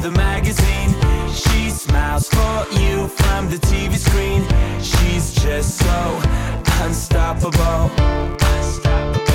the magazine. She smiles for you from the TV screen. She's just so unstoppable. Unstoppable.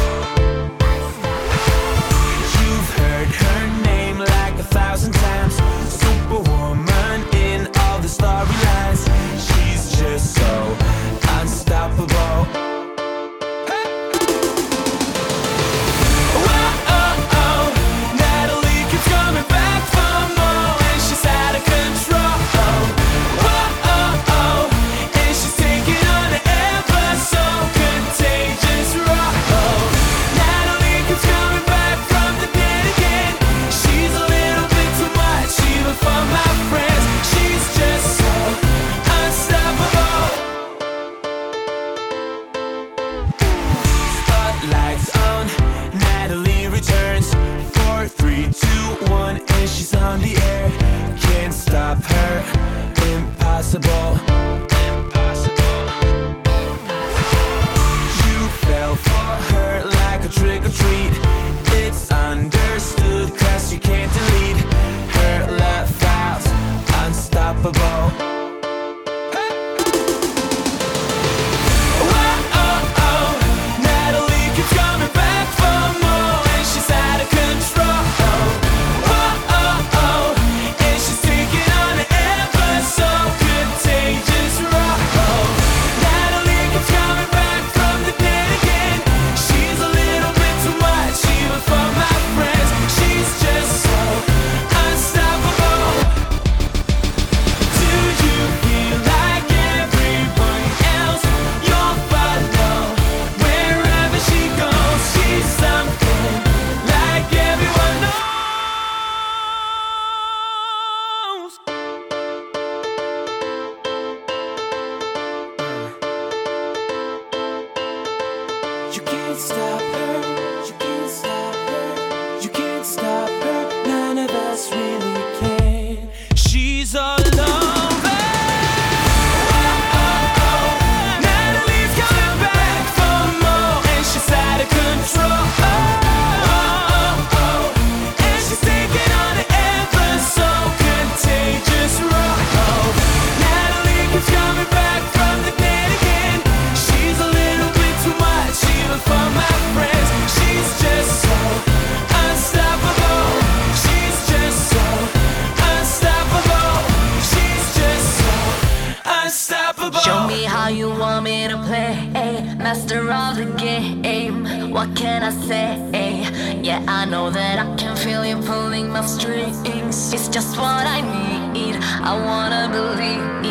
You can't stop her. I say. Yeah, I know that I can feel you pulling my strings. It's just what I need. I wanna believe.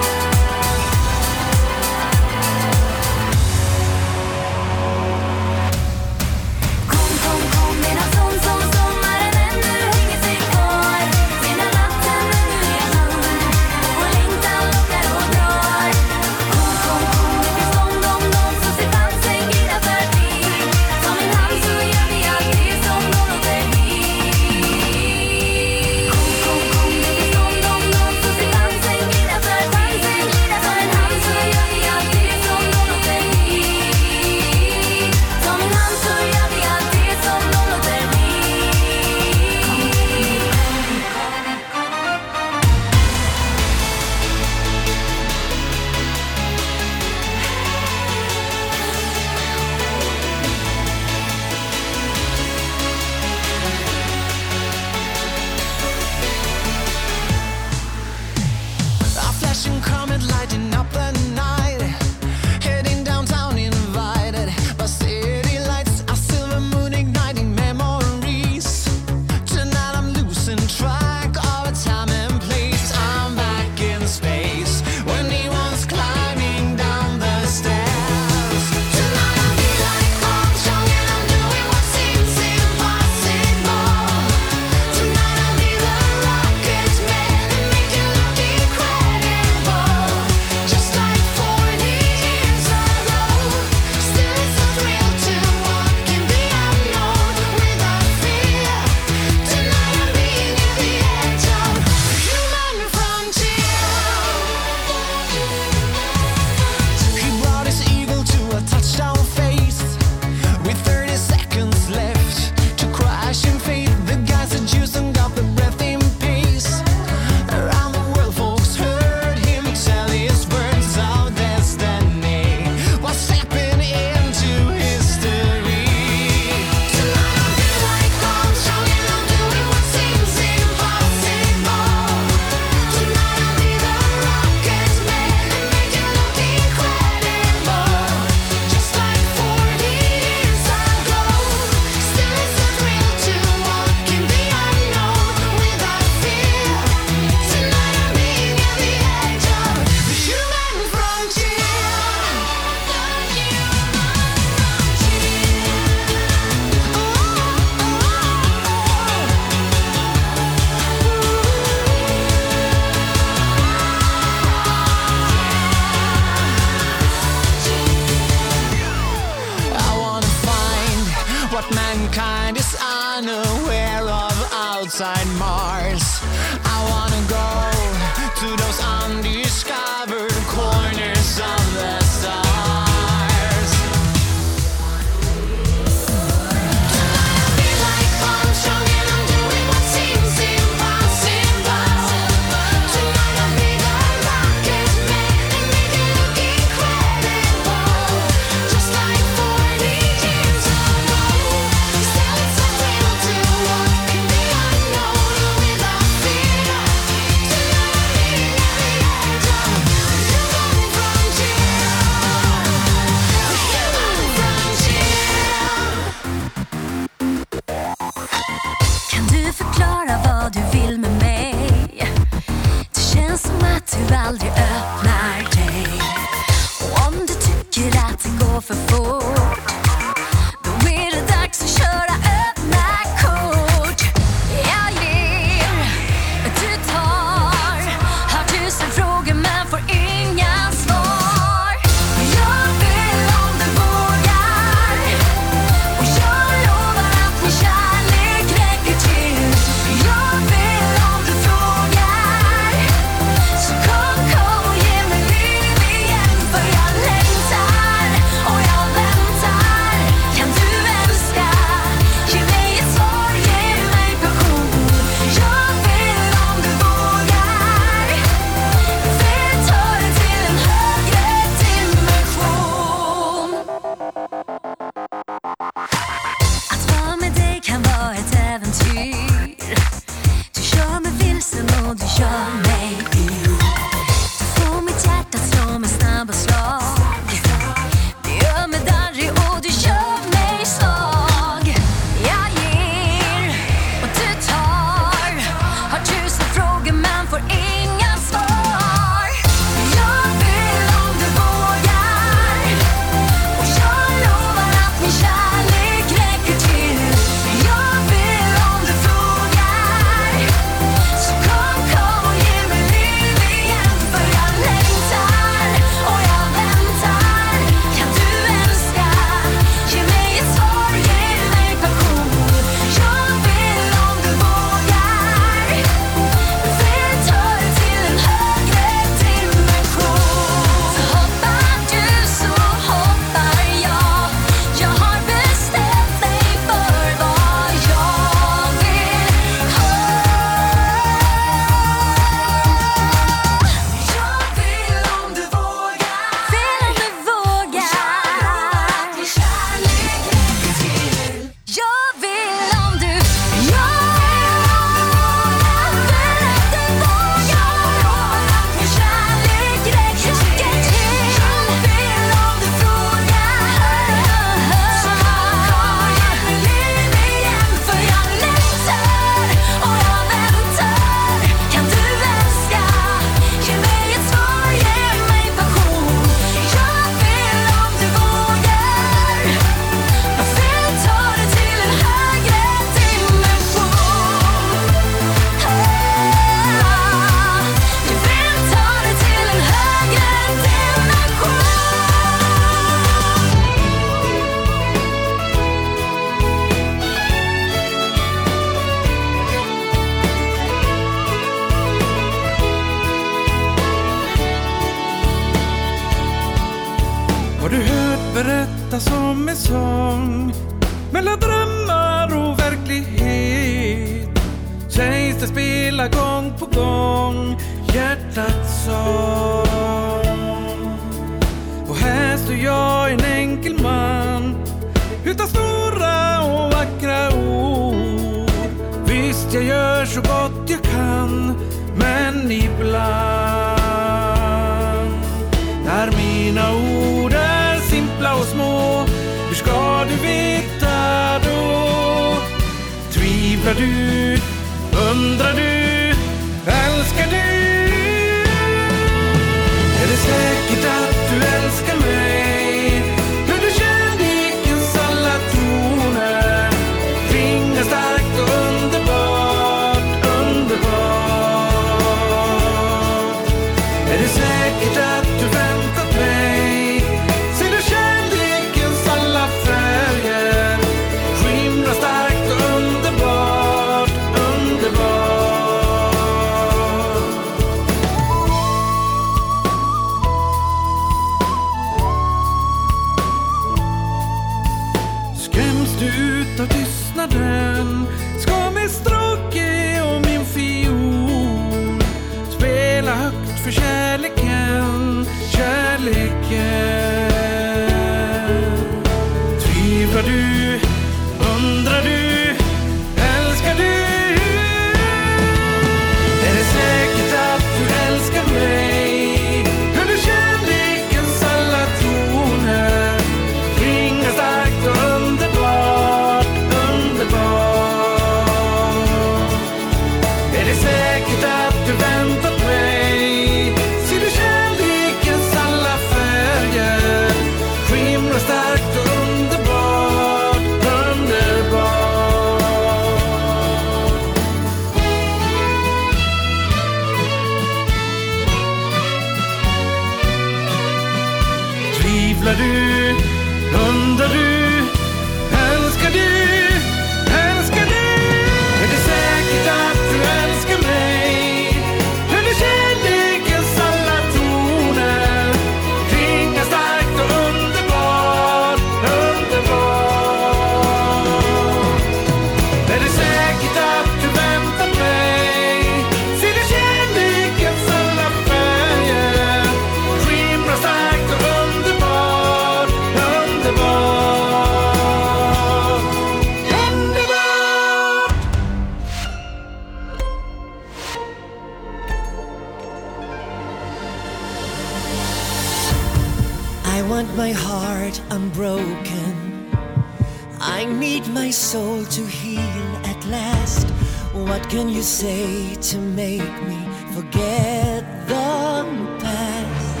can you say to make me forget the past?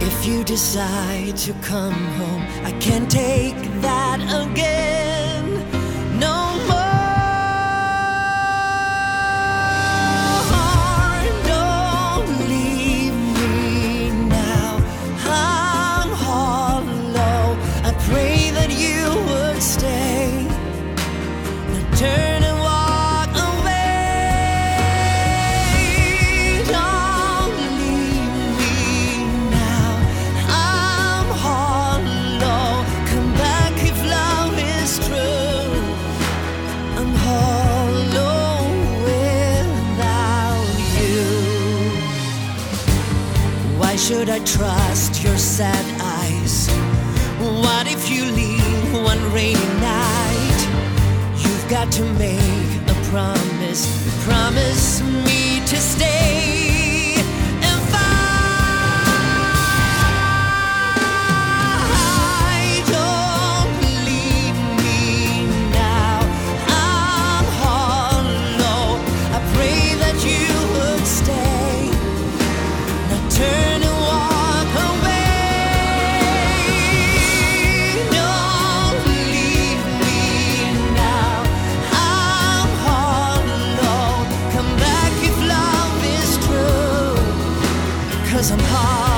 If you decide to come home, I can't take that again. Could I trust your sad eyes? What if you leave one rainy night? You've got to make a promise. Promise me to stay. heart.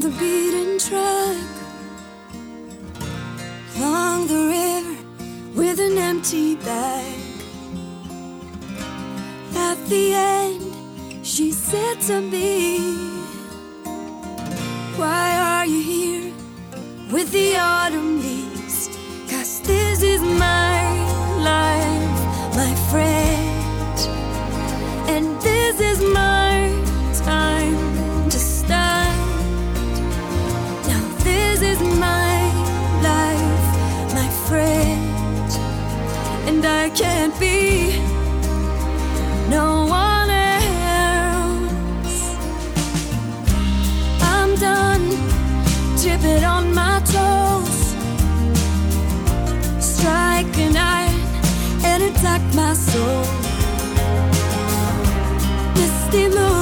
the beaten track, along the river with an empty bag. At the end, she said to me, Why are you here with the autumn leaves? Cause this is my life, my friend, and this is my. pretend I can't be no one else. I'm done tripping on my toes, striking iron and attack my soul. Misty moon.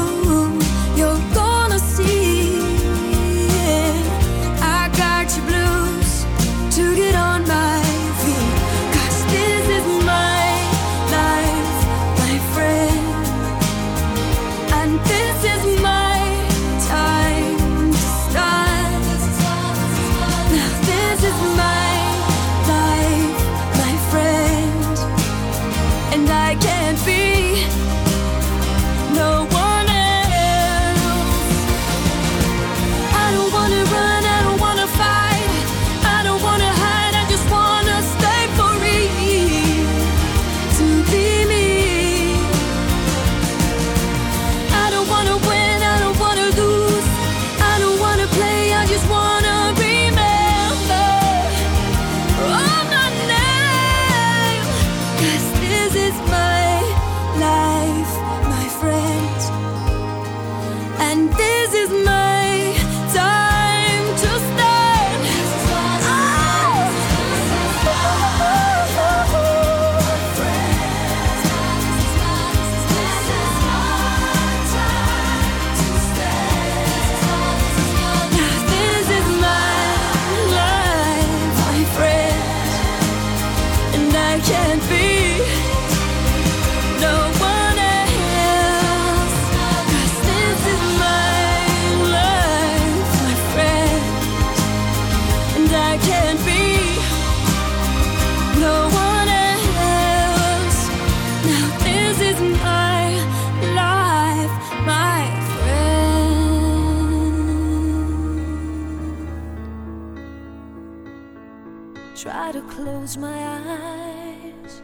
Try to close my eyes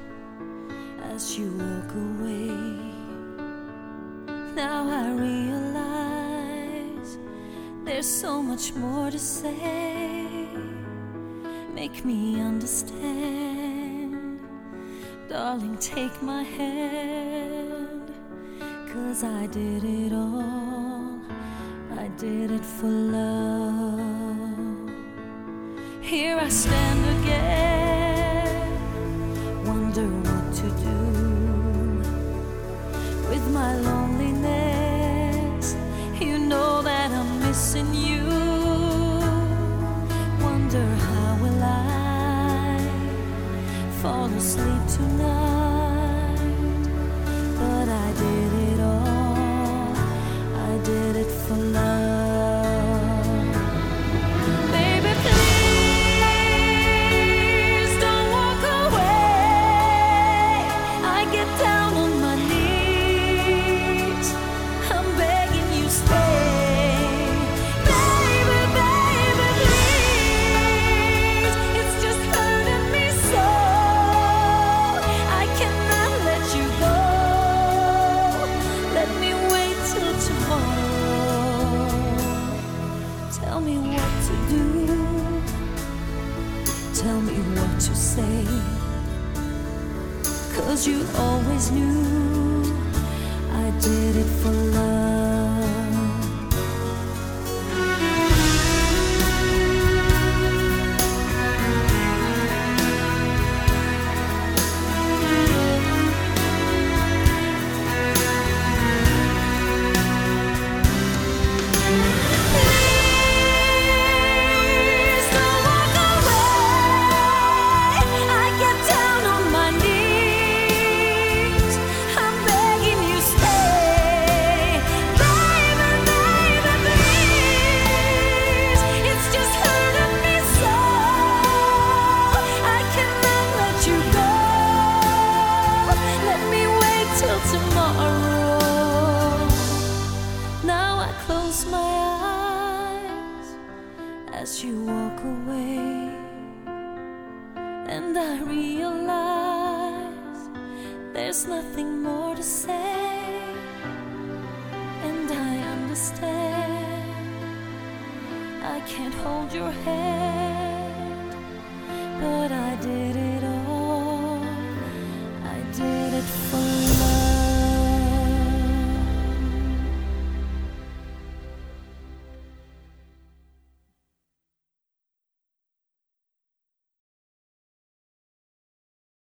as you walk away. Now I realize there's so much more to say. Make me understand. Darling, take my hand. Cause I did it all, I did it for love. Here I stand again.